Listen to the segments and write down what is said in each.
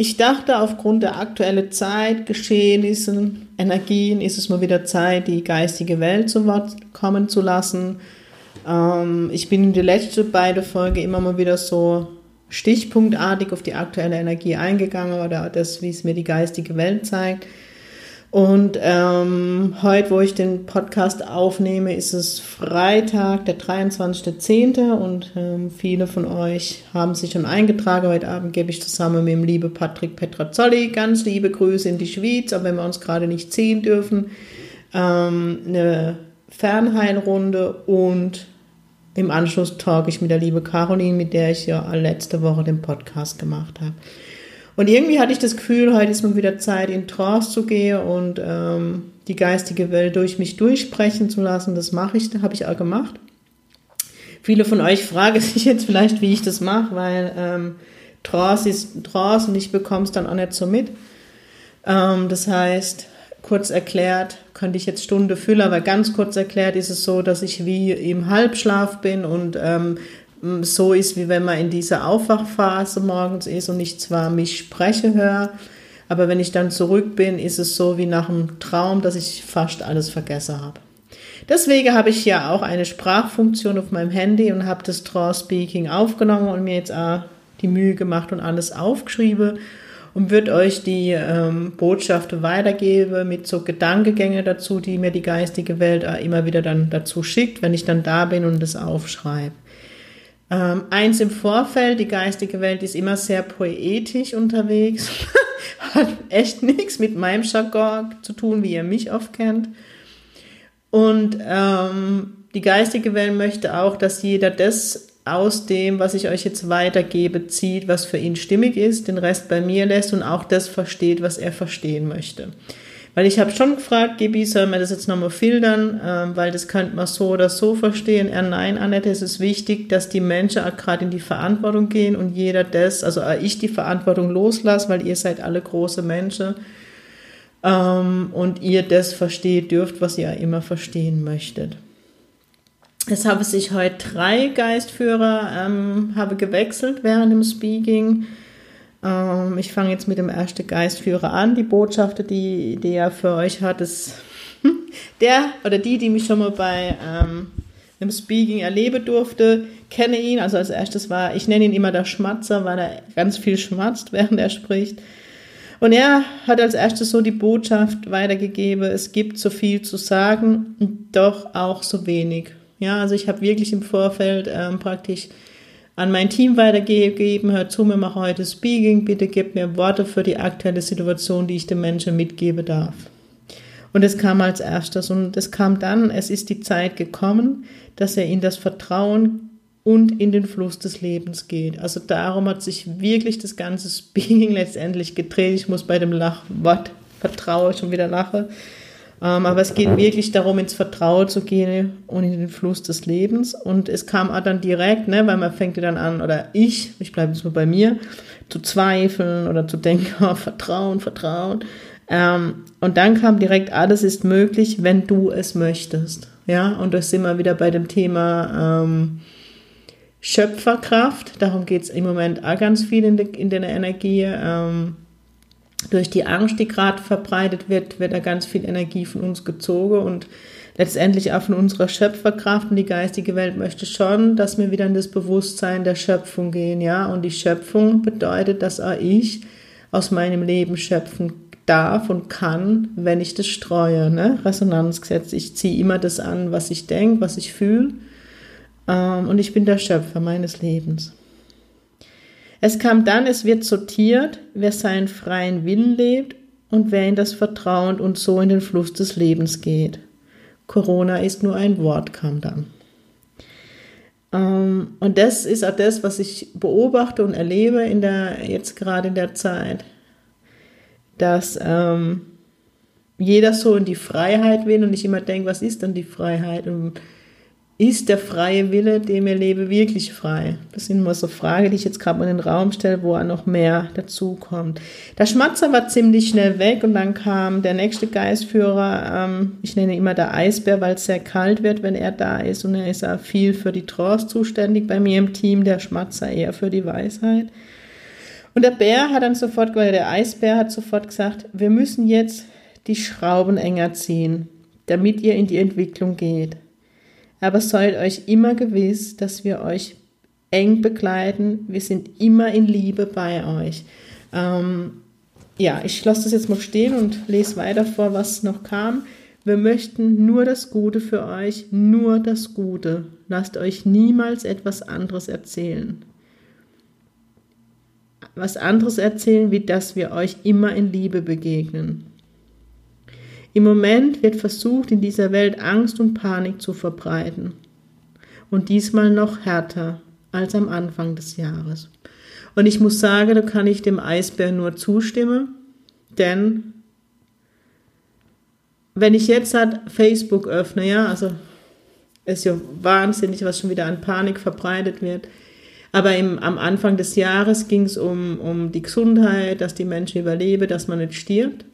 Ich dachte, aufgrund der aktuellen Zeit, Geschehnissen, Energien ist es mal wieder Zeit, die geistige Welt zu Wort kommen zu lassen. Ähm, ich bin in die letzte beide Folge immer mal wieder so stichpunktartig auf die aktuelle Energie eingegangen oder das, wie es mir die geistige Welt zeigt. Und ähm, heute, wo ich den Podcast aufnehme, ist es Freitag, der 23.10. Und ähm, viele von euch haben sich schon eingetragen. Heute Abend gebe ich zusammen mit dem lieben Patrick Petrazzoli ganz liebe Grüße in die Schweiz, auch wenn wir uns gerade nicht sehen dürfen, ähm, eine Fernheilrunde und im Anschluss talk ich mit der liebe Caroline, mit der ich ja letzte Woche den Podcast gemacht habe. Und irgendwie hatte ich das Gefühl, heute ist mal wieder Zeit, in Trance zu gehen und ähm, die geistige Welt durch mich durchsprechen zu lassen. Das mache ich, habe ich auch gemacht. Viele von euch fragen sich jetzt vielleicht, wie ich das mache, weil ähm, Trance ist Trance und ich bekomme es dann auch nicht so mit. Ähm, das heißt, kurz erklärt, könnte ich jetzt Stunde füllen, aber ganz kurz erklärt ist es so, dass ich wie im Halbschlaf bin und ähm, so ist, wie wenn man in dieser Aufwachphase morgens ist und ich zwar mich spreche höre, aber wenn ich dann zurück bin, ist es so wie nach einem Traum, dass ich fast alles vergessen habe. Deswegen habe ich ja auch eine Sprachfunktion auf meinem Handy und habe das Draw Speaking aufgenommen und mir jetzt auch die Mühe gemacht und alles aufgeschrieben und wird euch die ähm, Botschaft weitergeben mit so Gedankengänge dazu, die mir die geistige Welt immer wieder dann dazu schickt, wenn ich dann da bin und das aufschreibe. Ähm, eins im Vorfeld, die geistige Welt ist immer sehr poetisch unterwegs, hat echt nichts mit meinem Jargon zu tun, wie ihr mich oft kennt. Und ähm, die geistige Welt möchte auch, dass jeder das aus dem, was ich euch jetzt weitergebe, zieht, was für ihn stimmig ist, den Rest bei mir lässt und auch das versteht, was er verstehen möchte. Weil ich habe schon gefragt, Gibi, soll man das jetzt nochmal filtern, ähm, weil das könnte man so oder so verstehen. Er, nein, Annette, es ist wichtig, dass die Menschen auch gerade in die Verantwortung gehen und jeder das, also ich die Verantwortung loslasse, weil ihr seid alle große Menschen ähm, und ihr das versteht dürft, was ihr immer verstehen möchtet. Es habe sich heute drei Geistführer ähm, habe gewechselt während dem Speaking. Ähm, ich fange jetzt mit dem ersten Geistführer an. Die Botschaft, die, die er für euch hat, ist der oder die, die mich schon mal bei ähm, einem Speaking erleben durfte, kenne ihn. Also als erstes war, ich nenne ihn immer der Schmatzer, weil er ganz viel schmatzt, während er spricht. Und er hat als erstes so die Botschaft weitergegeben, es gibt so viel zu sagen und doch auch so wenig. Ja, also ich habe wirklich im Vorfeld ähm, praktisch an mein Team weitergeben. Hört zu, wir machen heute Speaking. Bitte gebt mir Worte für die aktuelle Situation, die ich den Menschen mitgeben darf. Und es kam als erstes und es kam dann, es ist die Zeit gekommen, dass er in das Vertrauen und in den Fluss des Lebens geht. Also darum hat sich wirklich das ganze Speaking letztendlich gedreht. Ich muss bei dem Lachwort Vertrauen schon wieder lachen. Ähm, aber es geht wirklich darum, ins Vertrauen zu gehen und in den Fluss des Lebens. Und es kam auch dann direkt, ne, weil man fängt dann an, oder ich, ich bleibe jetzt mal bei mir, zu zweifeln oder zu denken, oh, Vertrauen, Vertrauen. Ähm, und dann kam direkt, alles ist möglich, wenn du es möchtest. Ja, und da sind wir wieder bei dem Thema ähm, Schöpferkraft. Darum geht es im Moment auch ganz viel in, de, in der Energie. Ähm, durch die Angst, die gerade verbreitet wird, wird da ganz viel Energie von uns gezogen und letztendlich auch von unserer Schöpferkraft und die geistige Welt möchte schon, dass wir wieder in das Bewusstsein der Schöpfung gehen, ja. Und die Schöpfung bedeutet, dass auch ich aus meinem Leben schöpfen darf und kann, wenn ich das streue, ne? Resonanzgesetz. Ich ziehe immer das an, was ich denke, was ich fühle. Ähm, und ich bin der Schöpfer meines Lebens. Es kam dann, es wird sortiert, wer seinen freien Willen lebt und wer in das Vertrauen und so in den Fluss des Lebens geht. Corona ist nur ein Wort, kam dann. Ähm, und das ist auch das, was ich beobachte und erlebe in der, jetzt gerade in der Zeit, dass ähm, jeder so in die Freiheit will und ich immer denke, was ist denn die Freiheit? Und ist der freie Wille, dem ich lebe, wirklich frei? Das sind immer so Fragen, die ich jetzt gerade mal in den Raum stelle, wo noch mehr dazu kommt. Der Schmatzer war ziemlich schnell weg und dann kam der nächste Geistführer, ähm, ich nenne ihn immer der Eisbär, weil es sehr kalt wird, wenn er da ist und er ist auch viel für die Trance zuständig bei mir im Team, der Schmatzer eher für die Weisheit. Und der Bär hat dann sofort, weil der Eisbär hat sofort gesagt, wir müssen jetzt die Schrauben enger ziehen, damit ihr in die Entwicklung geht. Aber seid euch immer gewiss, dass wir euch eng begleiten. Wir sind immer in Liebe bei euch. Ähm, ja, ich lasse das jetzt mal stehen und lese weiter vor, was noch kam. Wir möchten nur das Gute für euch, nur das Gute. Lasst euch niemals etwas anderes erzählen. Was anderes erzählen, wie dass wir euch immer in Liebe begegnen. Im Moment wird versucht, in dieser Welt Angst und Panik zu verbreiten. Und diesmal noch härter als am Anfang des Jahres. Und ich muss sagen, da kann ich dem Eisbär nur zustimmen, denn wenn ich jetzt halt Facebook öffne, ja, also ist ja wahnsinnig, was schon wieder an Panik verbreitet wird. Aber im, am Anfang des Jahres ging es um, um die Gesundheit, dass die Menschen überleben, dass man nicht stirbt.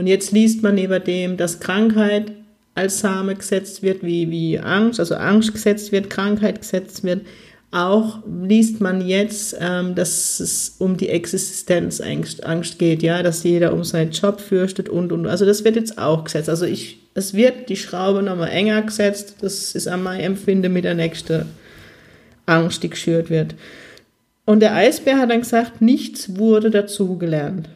Und jetzt liest man neben dem, dass Krankheit als Same gesetzt wird, wie, wie Angst, also Angst gesetzt wird, Krankheit gesetzt wird. Auch liest man jetzt, ähm, dass es um die Existenzangst Angst geht, ja, dass jeder um seinen Job fürchtet und und. Also das wird jetzt auch gesetzt. Also ich, es wird die Schraube nochmal enger gesetzt. Das ist an mein Empfinden mit der nächsten Angst, die geschürt wird. Und der Eisbär hat dann gesagt, nichts wurde dazugelernt.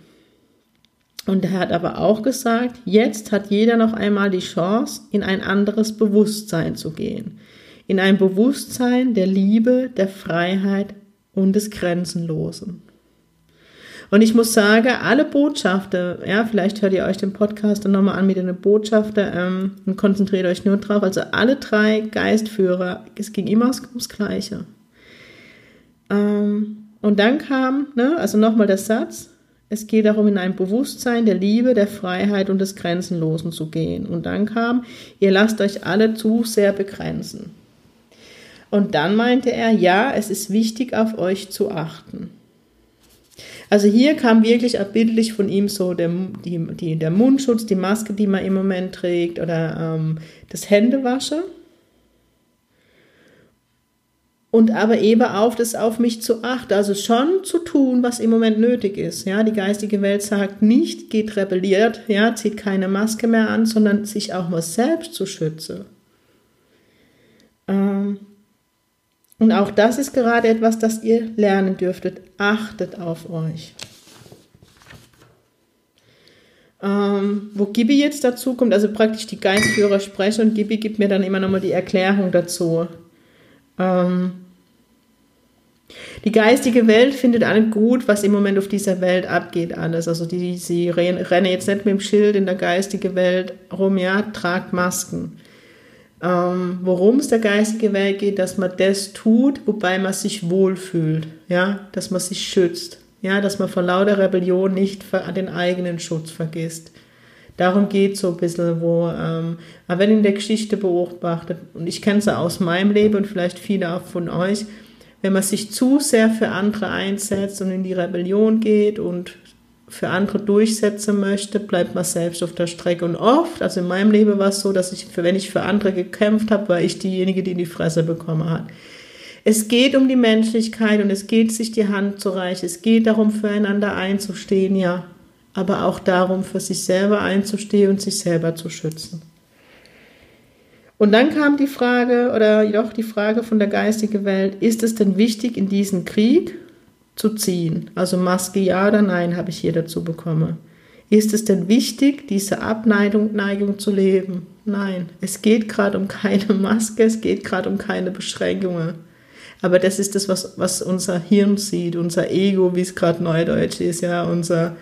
Und er hat aber auch gesagt, jetzt hat jeder noch einmal die Chance, in ein anderes Bewusstsein zu gehen. In ein Bewusstsein der Liebe, der Freiheit und des Grenzenlosen. Und ich muss sagen, alle Botschafter, ja, vielleicht hört ihr euch den Podcast dann nochmal an mit den Botschafter ähm, und konzentriert euch nur drauf. Also alle drei Geistführer, es ging immer ums Gleiche. Ähm, und dann kam, ne, also nochmal der Satz, es geht darum, in ein Bewusstsein der Liebe, der Freiheit und des Grenzenlosen zu gehen. Und dann kam, ihr lasst euch alle zu sehr begrenzen. Und dann meinte er, ja, es ist wichtig, auf euch zu achten. Also hier kam wirklich abbildlich von ihm so der, die, die, der Mundschutz, die Maske, die man im Moment trägt oder ähm, das Händewaschen und aber eben auf das auf mich zu achten, also schon zu tun, was im Moment nötig ist. Ja, die geistige Welt sagt nicht, geht rebelliert, ja, zieht keine Maske mehr an, sondern sich auch mal selbst zu schützen. Ähm, und auch das ist gerade etwas, das ihr lernen dürftet. Achtet auf euch. Ähm, wo Gibi jetzt dazu kommt, also praktisch die Geistführer sprechen und Gibi gibt mir dann immer nochmal die Erklärung dazu. Ähm, die geistige Welt findet alles gut, was im Moment auf dieser Welt abgeht, alles. Also die, sie rennen jetzt nicht mit dem Schild in der geistigen Welt rum, ja, tragt Masken. Ähm, Worum es der geistigen Welt geht, dass man das tut, wobei man sich wohlfühlt, ja, dass man sich schützt, ja, dass man vor lauter Rebellion nicht den eigenen Schutz vergisst. Darum geht so ein bisschen, wo, ähm, aber wenn in der Geschichte beobachtet, und ich kenne es aus meinem Leben und vielleicht viele auch von euch, wenn man sich zu sehr für andere einsetzt und in die Rebellion geht und für andere durchsetzen möchte, bleibt man selbst auf der Strecke. Und oft, also in meinem Leben war es so, dass ich, wenn ich für andere gekämpft habe, war ich diejenige, die in die Fresse bekommen hat. Es geht um die Menschlichkeit und es geht, sich die Hand zu reichen. Es geht darum, füreinander einzustehen, ja. Aber auch darum, für sich selber einzustehen und sich selber zu schützen. Und dann kam die Frage, oder doch die Frage von der geistigen Welt, ist es denn wichtig, in diesen Krieg zu ziehen? Also Maske ja oder nein, habe ich hier dazu bekommen. Ist es denn wichtig, diese Abneigung Neigung zu leben? Nein, es geht gerade um keine Maske, es geht gerade um keine Beschränkungen. Aber das ist das, was, was unser Hirn sieht, unser Ego, wie es gerade neudeutsch ist, ja, unser,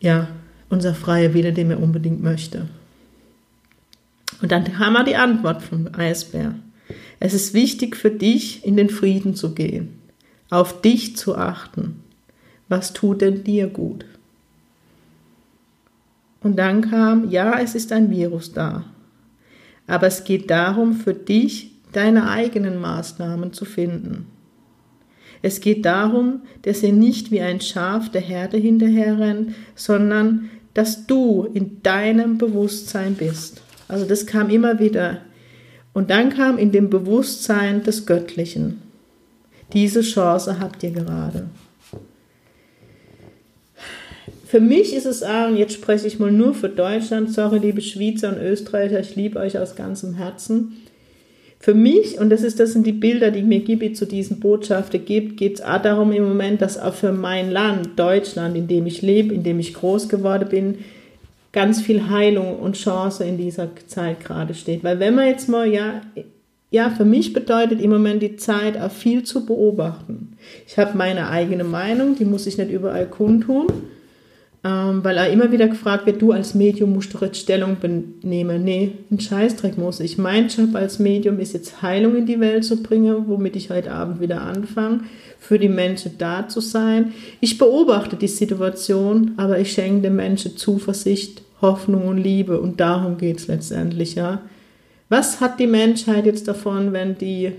ja, unser freier Wille, den er unbedingt möchte. Und dann kam mal die Antwort vom Eisbär. Es ist wichtig für dich, in den Frieden zu gehen, auf dich zu achten. Was tut denn dir gut? Und dann kam, ja, es ist ein Virus da. Aber es geht darum, für dich deine eigenen Maßnahmen zu finden. Es geht darum, dass ihr nicht wie ein Schaf der Herde hinterherrennt, sondern dass du in deinem Bewusstsein bist. Also das kam immer wieder. Und dann kam in dem Bewusstsein des Göttlichen. Diese Chance habt ihr gerade. Für mich ist es auch, und jetzt spreche ich mal nur für Deutschland, sorry, liebe Schweizer und Österreicher, ich liebe euch aus ganzem Herzen. Für mich, und das, ist, das sind die Bilder, die mir Gibi zu diesen Botschaften gibt, geht es auch darum im Moment, dass auch für mein Land, Deutschland, in dem ich lebe, in dem ich groß geworden bin, ganz viel Heilung und Chance in dieser Zeit gerade steht. Weil wenn man jetzt mal, ja, ja, für mich bedeutet im Moment die Zeit auch viel zu beobachten. Ich habe meine eigene Meinung, die muss ich nicht überall kundtun ähm, weil er immer wieder gefragt wird, du als Medium musst doch jetzt Stellung nehmen. Nee, ein Scheißdreck muss ich. Mein Job als Medium ist jetzt Heilung in die Welt zu bringen, womit ich heute Abend wieder anfange, für die Menschen da zu sein. Ich beobachte die Situation, aber ich schenke den Menschen Zuversicht, Hoffnung und Liebe und darum geht es letztendlich, ja. Was hat die Menschheit jetzt davon, wenn die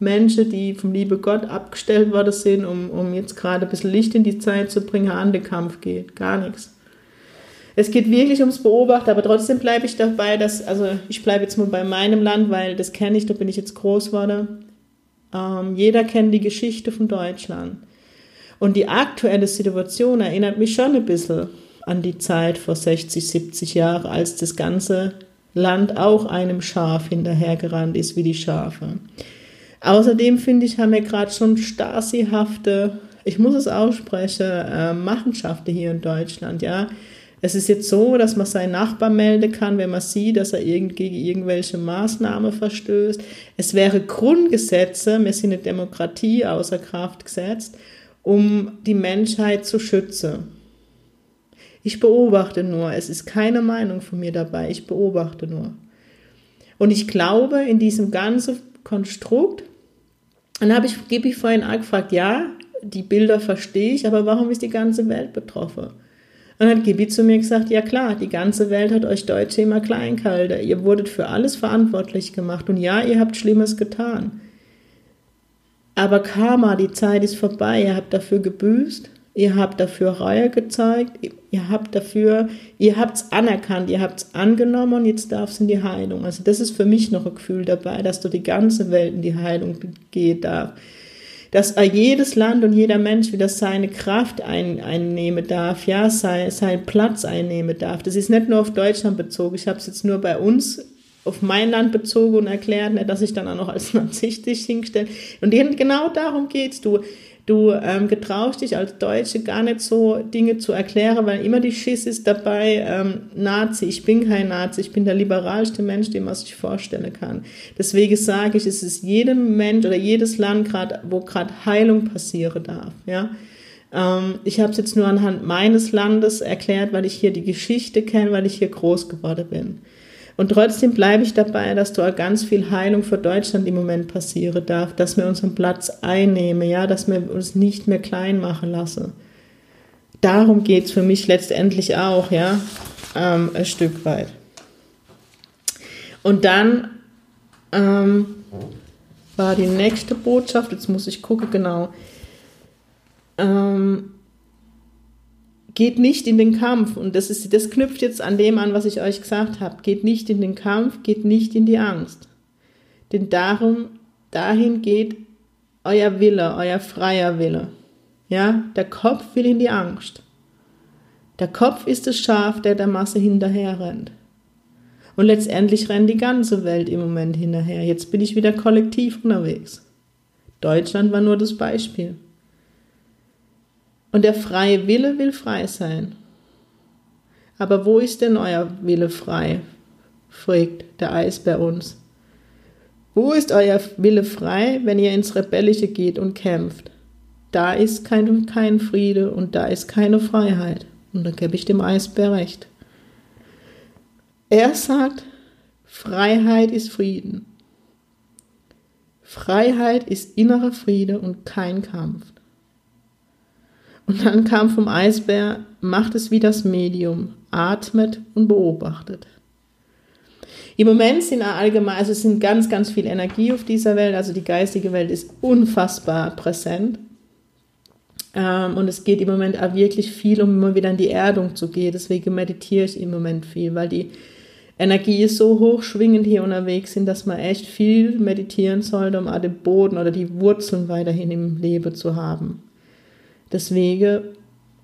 Menschen, die vom liebe Gott abgestellt worden sind, um, um jetzt gerade ein bisschen Licht in die Zeit zu bringen, an den Kampf geht. Gar nichts. Es geht wirklich ums Beobachten, aber trotzdem bleibe ich dabei, dass, also ich bleibe jetzt mal bei meinem Land, weil das kenne ich, da bin ich jetzt groß geworden. Ähm, jeder kennt die Geschichte von Deutschland. Und die aktuelle Situation erinnert mich schon ein bisschen an die Zeit vor 60, 70 Jahren, als das ganze Land auch einem Schaf hinterhergerannt ist wie die Schafe. Außerdem finde ich, haben wir gerade schon Stasi-hafte, ich muss es aussprechen, äh, Machenschaften hier in Deutschland, ja. Es ist jetzt so, dass man seinen Nachbar melden kann, wenn man sieht, dass er irgend, gegen irgendwelche Maßnahmen verstößt. Es wäre Grundgesetze, wir sind eine Demokratie außer Kraft gesetzt, um die Menschheit zu schützen. Ich beobachte nur, es ist keine Meinung von mir dabei, ich beobachte nur. Und ich glaube, in diesem ganzen Konstrukt dann habe ich, gebe ich vorhin auch gefragt, ja, die Bilder verstehe ich, aber warum ist die ganze Welt betroffen? Und dann hat Gibi zu mir gesagt, ja klar, die ganze Welt hat euch Deutsche immer klein gehalten. Ihr wurdet für alles verantwortlich gemacht und ja, ihr habt Schlimmes getan. Aber Karma, die Zeit ist vorbei, ihr habt dafür gebüßt Ihr habt dafür Reue gezeigt, ihr habt dafür, ihr habt es anerkannt, ihr habt es angenommen und jetzt darf es in die Heilung. Also das ist für mich noch ein Gefühl dabei, dass du die ganze Welt in die Heilung gehen darf. Dass jedes Land und jeder Mensch wieder seine Kraft ein, einnehmen darf, ja, sein, seinen Platz einnehmen darf. Das ist nicht nur auf Deutschland bezogen. Ich habe es jetzt nur bei uns auf mein Land bezogen und erklärt, nicht, dass ich dann auch noch als narzisstisch hinstelle. Und genau darum geht's. Du, Du ähm, getraust dich als Deutsche gar nicht so Dinge zu erklären, weil immer die Schiss ist dabei, ähm, Nazi, ich bin kein Nazi, ich bin der liberalste Mensch, den man sich vorstellen kann. Deswegen sage ich, es ist jedem Mensch oder jedes Land, grad, wo gerade Heilung passieren darf. Ja? Ähm, ich habe es jetzt nur anhand meines Landes erklärt, weil ich hier die Geschichte kenne, weil ich hier groß geworden bin. Und trotzdem bleibe ich dabei, dass da ganz viel Heilung für Deutschland im Moment passieren darf, dass wir unseren Platz einnehmen, ja, dass wir uns nicht mehr klein machen lassen. Darum geht es für mich letztendlich auch, ja, ähm, ein Stück weit. Und dann ähm, war die nächste Botschaft, jetzt muss ich gucken, genau. Ähm, geht nicht in den Kampf. Und das, ist, das knüpft jetzt an dem an, was ich euch gesagt habe. Geht nicht in den Kampf, geht nicht in die Angst. Denn darum, dahin geht euer Wille, euer freier Wille. Ja, der Kopf will in die Angst. Der Kopf ist das Schaf, der der Masse hinterher rennt. Und letztendlich rennt die ganze Welt im Moment hinterher. Jetzt bin ich wieder kollektiv unterwegs. Deutschland war nur das Beispiel. Und der freie Wille will frei sein. Aber wo ist denn euer Wille frei? fragt der Eisbär uns. Wo ist euer Wille frei, wenn ihr ins Rebellische geht und kämpft? Da ist kein, kein Friede und da ist keine Freiheit. Und da gebe ich dem Eisbär recht. Er sagt, Freiheit ist Frieden. Freiheit ist innerer Friede und kein Kampf. Und dann kam vom Eisbär, macht es wie das Medium, atmet und beobachtet. Im Moment sind allgemein, also es sind ganz, ganz viel Energie auf dieser Welt, also die geistige Welt ist unfassbar präsent. Ähm, und es geht im Moment auch wirklich viel, um immer wieder in die Erdung zu gehen. Deswegen meditiere ich im Moment viel, weil die Energie ist so hochschwingend hier unterwegs sind, dass man echt viel meditieren sollte, um auch den Boden oder die Wurzeln weiterhin im Leben zu haben. Deswegen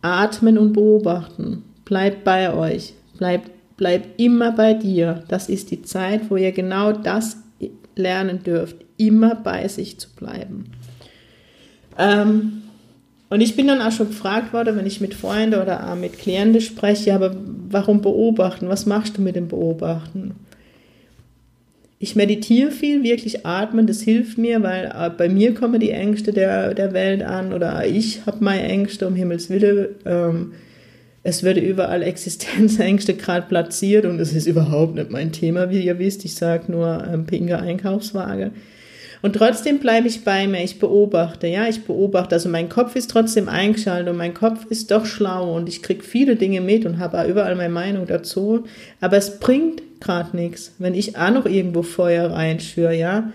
atmen und beobachten. Bleibt bei euch. Bleibt, bleibt immer bei dir. Das ist die Zeit, wo ihr genau das lernen dürft. Immer bei sich zu bleiben. Ähm, und ich bin dann auch schon gefragt worden, wenn ich mit Freunden oder mit Klienten spreche, aber warum beobachten? Was machst du mit dem Beobachten? Ich meditiere viel, wirklich atmen, das hilft mir, weil äh, bei mir kommen die Ängste der, der Welt an oder ich habe meine Ängste, um Himmels Willen. Ähm, es wird überall Existenzängste gerade platziert und es ist überhaupt nicht mein Thema, wie ihr wisst. Ich sage nur ähm, pinke Einkaufswaage. Und trotzdem bleibe ich bei mir, ich beobachte, ja, ich beobachte. Also mein Kopf ist trotzdem eingeschaltet und mein Kopf ist doch schlau und ich kriege viele Dinge mit und habe überall meine Meinung dazu. Aber es bringt gerade nichts, wenn ich auch noch irgendwo Feuer reinschüre, ja.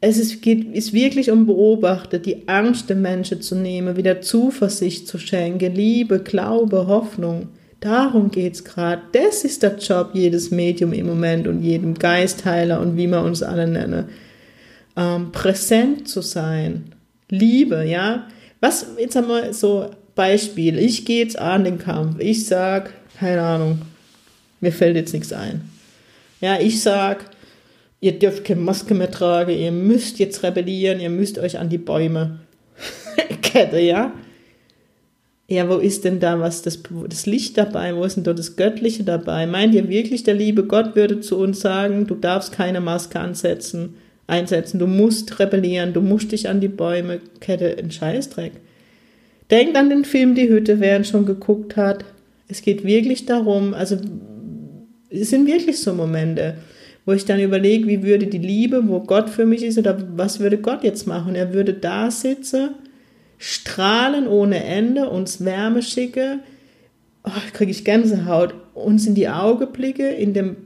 Es ist, geht, ist wirklich um Beobachten, die Angst der Menschen zu nehmen, wieder Zuversicht zu schenken, Liebe, Glaube, Hoffnung. Darum geht es gerade. Das ist der Job jedes Medium im Moment und jedem Geistheiler und wie wir uns alle nennen. Ähm, präsent zu sein. Liebe, ja. Was, jetzt wir so Beispiel. Ich gehe jetzt an den Kampf. Ich sag, keine Ahnung, mir fällt jetzt nichts ein. Ja, ich sag, ihr dürft keine Maske mehr tragen, ihr müsst jetzt rebellieren, ihr müsst euch an die Bäume Kette, ja? Ja, wo ist denn da was, das, das Licht dabei? Wo ist denn da das Göttliche dabei? Meint ihr wirklich, der liebe Gott würde zu uns sagen, du darfst keine Maske ansetzen, einsetzen, du musst rebellieren, du musst dich an die Bäume Kette, ein Scheißdreck. Denkt an den Film Die Hütte, wer ihn schon geguckt hat. Es geht wirklich darum, also es sind wirklich so Momente, wo ich dann überlege, wie würde die Liebe, wo Gott für mich ist, oder was würde Gott jetzt machen? Er würde da sitzen, strahlen ohne Ende, uns Wärme schicke, oh, kriege ich Gänsehaut, uns in die Augen blicke, in dem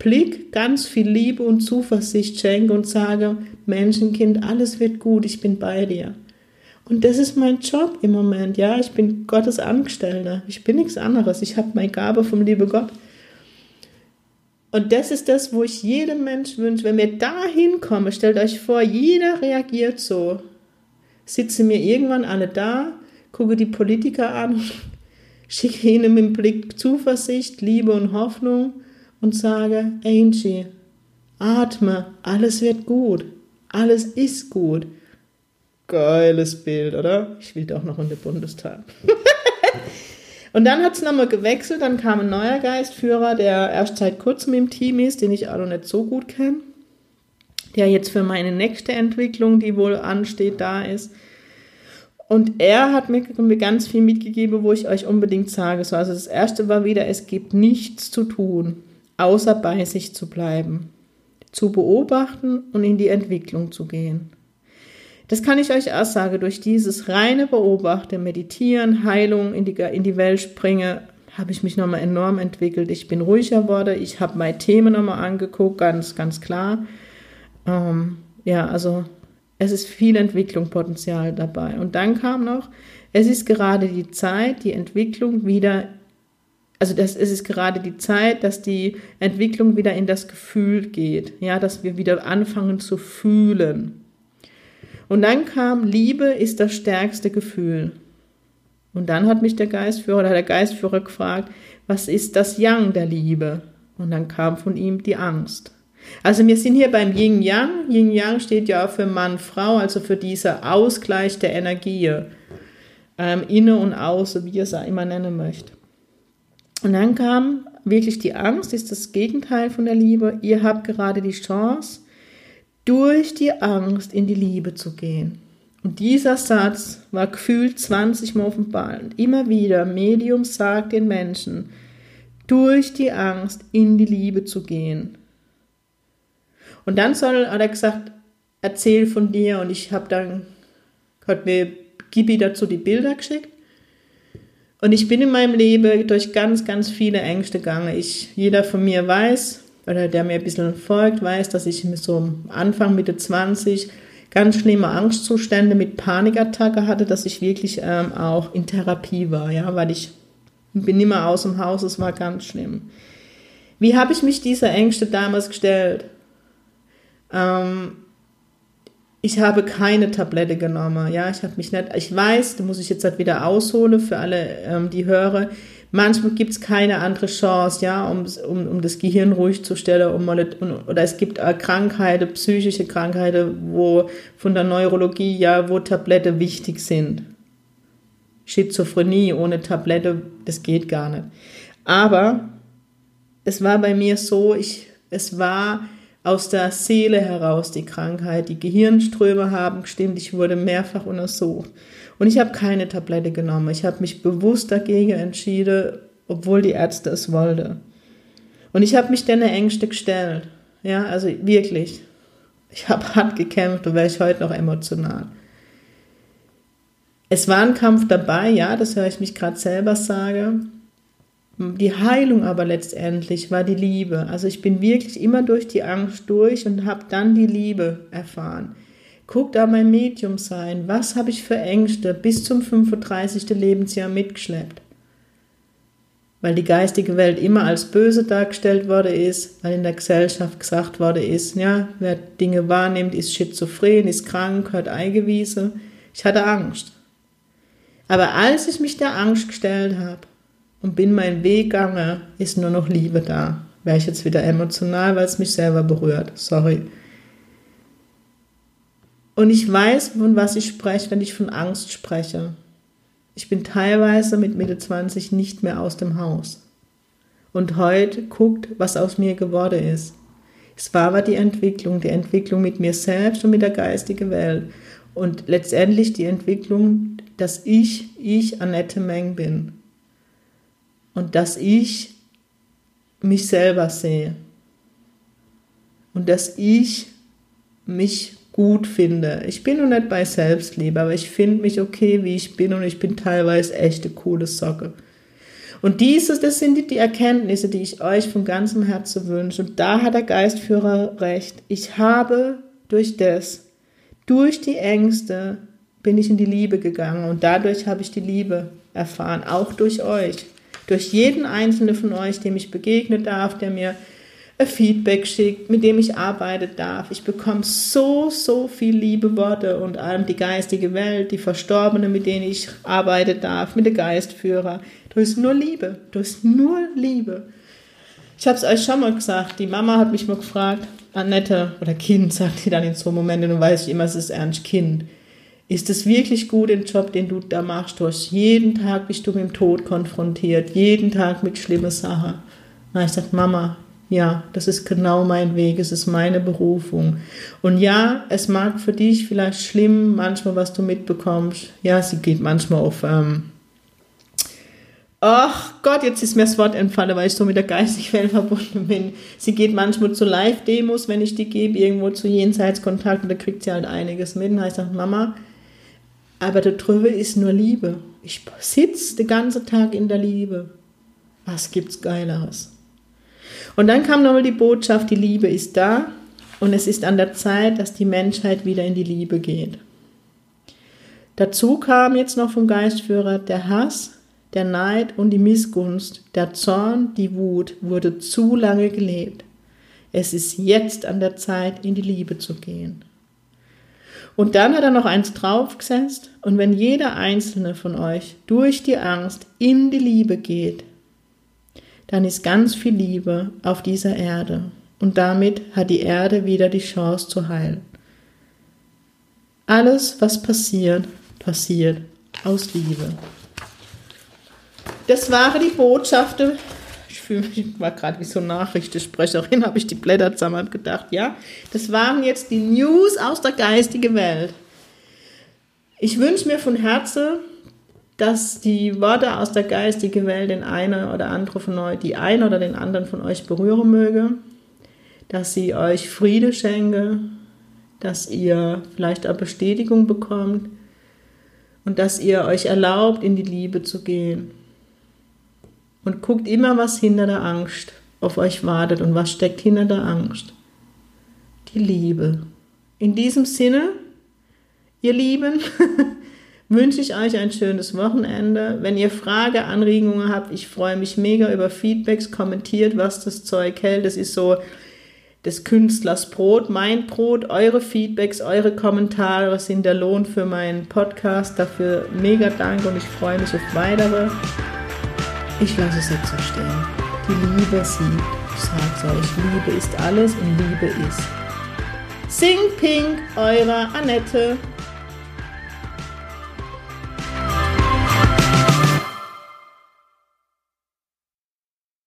Blick ganz viel Liebe und Zuversicht schenke und sage, Menschenkind, alles wird gut, ich bin bei dir. Und das ist mein Job im Moment, ja, ich bin Gottes Angestellter, ich bin nichts anderes, ich habe meine Gabe vom liebe Gott. Und das ist das, wo ich jedem Mensch wünsche, wenn wir da hinkommen, stellt euch vor, jeder reagiert so. Sitzen mir irgendwann alle da, gucke die Politiker an, schicke ihnen mit Blick Zuversicht, Liebe und Hoffnung und sage, Angie, atme, alles wird gut, alles ist gut. Geiles Bild, oder? Ich will doch noch in den Bundestag. Und dann hat es nochmal gewechselt, dann kam ein neuer Geistführer, der erst seit kurzem im Team ist, den ich auch noch nicht so gut kenne, der jetzt für meine nächste Entwicklung, die wohl ansteht, da ist. Und er hat mir, ganz viel mitgegeben, wo ich euch unbedingt sage. So, also das erste war wieder, es gibt nichts zu tun, außer bei sich zu bleiben, zu beobachten und in die Entwicklung zu gehen. Das kann ich euch auch sagen, durch dieses reine Beobachten, Meditieren, Heilung in die, in die Welt springe, habe ich mich nochmal enorm entwickelt. Ich bin ruhiger geworden, ich habe meine Themen nochmal angeguckt, ganz, ganz klar. Ähm, ja, also es ist viel Entwicklungspotenzial dabei. Und dann kam noch, es ist gerade die Zeit, die Entwicklung wieder, also das, es ist gerade die Zeit, dass die Entwicklung wieder in das Gefühl geht, ja, dass wir wieder anfangen zu fühlen. Und dann kam, Liebe ist das stärkste Gefühl. Und dann hat mich der Geistführer oder der Geistführer gefragt, was ist das Yang der Liebe? Und dann kam von ihm die Angst. Also wir sind hier beim Yin Yang. Yin Yang steht ja für Mann, Frau, also für dieser Ausgleich der Energie. Ähm, inne und außer, wie ihr es auch immer nennen möchtet. Und dann kam wirklich die Angst, ist das Gegenteil von der Liebe. Ihr habt gerade die Chance, durch die Angst in die Liebe zu gehen. Und dieser Satz war gefühlt 20 Mal offenbar. Und immer wieder, Medium sagt den Menschen, durch die Angst in die Liebe zu gehen. Und dann soll, hat er gesagt, erzähl von dir und ich habe dann, hat mir Gibi dazu die Bilder geschickt. Und ich bin in meinem Leben durch ganz, ganz viele Ängste gegangen. Ich, jeder von mir weiß, oder der mir ein bisschen folgt, weiß, dass ich so am Anfang, Mitte 20 ganz schlimme Angstzustände mit Panikattacke hatte, dass ich wirklich ähm, auch in Therapie war, ja, weil ich bin mehr aus dem Haus, es war ganz schlimm. Wie habe ich mich dieser Ängste damals gestellt? Ähm, ich habe keine Tablette genommen, ja, ich habe mich nicht, ich weiß, da muss ich jetzt halt wieder ausholen für alle, ähm, die hören, manchmal gibt es keine andere Chance, ja, um, um, um das Gehirn ruhig zu stellen, um, oder es gibt Krankheiten, psychische Krankheiten, wo von der Neurologie, ja, wo Tablette wichtig sind. Schizophrenie ohne Tablette, das geht gar nicht. Aber es war bei mir so, ich, es war aus der Seele heraus die Krankheit. Die Gehirnströme haben gestimmt, ich wurde mehrfach untersucht. Und ich habe keine Tablette genommen. Ich habe mich bewusst dagegen entschieden, obwohl die Ärzte es wollten. Und ich habe mich dann Ängste gestellt. Ja, also wirklich. Ich habe hart gekämpft, da wäre ich heute noch emotional. Es war ein Kampf dabei, ja, das höre ich mich gerade selber sagen. Die Heilung aber letztendlich war die Liebe. Also ich bin wirklich immer durch die Angst durch und habe dann die Liebe erfahren. Guck da mein Medium sein. Was habe ich für Ängste bis zum 35. Lebensjahr mitgeschleppt? Weil die geistige Welt immer als böse dargestellt worden ist, weil in der Gesellschaft gesagt worden ist, ja, wer Dinge wahrnimmt, ist schizophren, ist krank, hört eingewiesen. Ich hatte Angst. Aber als ich mich der Angst gestellt habe und bin meinen Weg gegangen, ist nur noch Liebe da. Wäre ich jetzt wieder emotional, weil es mich selber berührt. Sorry. Und ich weiß, von was ich spreche, wenn ich von Angst spreche. Ich bin teilweise mit Mitte 20 nicht mehr aus dem Haus. Und heute guckt, was aus mir geworden ist. Es war aber die Entwicklung, die Entwicklung mit mir selbst und mit der geistigen Welt. Und letztendlich die Entwicklung, dass ich, ich Annette Meng bin. Und dass ich mich selber sehe. Und dass ich mich gut finde. Ich bin noch nicht bei Selbstliebe, aber ich finde mich okay, wie ich bin und ich bin teilweise echt eine coole Socke. Und dieses, das sind die Erkenntnisse, die ich euch von ganzem Herzen wünsche. Und da hat der Geistführer recht. Ich habe durch das, durch die Ängste, bin ich in die Liebe gegangen und dadurch habe ich die Liebe erfahren, auch durch euch. Durch jeden einzelnen von euch, dem ich begegnen darf, der mir Feedback schickt, mit dem ich arbeiten darf. Ich bekomme so, so viel liebe Worte und allem die geistige Welt, die Verstorbenen, mit denen ich arbeiten darf, mit den Geistführer. Du hast nur Liebe. Du hast nur Liebe. Ich habe es euch schon mal gesagt. Die Mama hat mich mal gefragt, Annette oder Kind, sagt sie dann in so Momenten, und weiß ich immer, es ist ernst Kind. Ist es wirklich gut, den Job, den du da machst? Du hast jeden Tag bist du mit dem Tod konfrontiert, jeden Tag mit schlimmen Sachen. Na, ich sag, Mama, ja, das ist genau mein Weg, es ist meine Berufung. Und ja, es mag für dich vielleicht schlimm, manchmal, was du mitbekommst. Ja, sie geht manchmal auf, ähm, ach Gott, jetzt ist mir das Wort entfallen, weil ich so mit der geistigen Welt verbunden bin. Sie geht manchmal zu Live-Demos, wenn ich die gebe, irgendwo zu Jenseitskontakt, da kriegt sie halt einiges mit. Und ich sage, Mama, aber da drüber ist nur Liebe. Ich sitze den ganzen Tag in der Liebe. Was gibt's Geileres? Und dann kam nochmal die Botschaft, die Liebe ist da und es ist an der Zeit, dass die Menschheit wieder in die Liebe geht. Dazu kam jetzt noch vom Geistführer der Hass, der Neid und die Missgunst, der Zorn, die Wut wurde zu lange gelebt. Es ist jetzt an der Zeit, in die Liebe zu gehen. Und dann hat er noch eins draufgesetzt, und wenn jeder einzelne von euch durch die Angst in die Liebe geht, dann ist ganz viel Liebe auf dieser Erde. Und damit hat die Erde wieder die Chance zu heilen. Alles, was passiert, passiert aus Liebe. Das waren die Botschaften. Fühle mich ich war gerade wie so Nachrichtensprecherin, habe ich die Blätter zusammen gedacht. Ja, das waren jetzt die News aus der geistigen Welt. Ich wünsche mir von Herzen, dass die Worte aus der geistigen Welt den einen oder andere von euch, die einen oder den anderen von euch berühren möge, dass sie euch Friede schenke, dass ihr vielleicht auch Bestätigung bekommt und dass ihr euch erlaubt, in die Liebe zu gehen. Und guckt immer, was hinter der Angst auf euch wartet und was steckt hinter der Angst. Die Liebe. In diesem Sinne, ihr Lieben, wünsche ich euch ein schönes Wochenende. Wenn ihr Frage, Anregungen habt, ich freue mich mega über Feedbacks, kommentiert, was das Zeug hält. Das ist so des Künstlers Brot, mein Brot, eure Feedbacks, eure Kommentare sind der Lohn für meinen Podcast. Dafür mega Dank und ich freue mich auf weitere. Ich lasse es jetzt so stehen. Die Liebe siegt. Ich sag's euch, Liebe ist alles und Liebe ist. Sing Pink, eure Annette.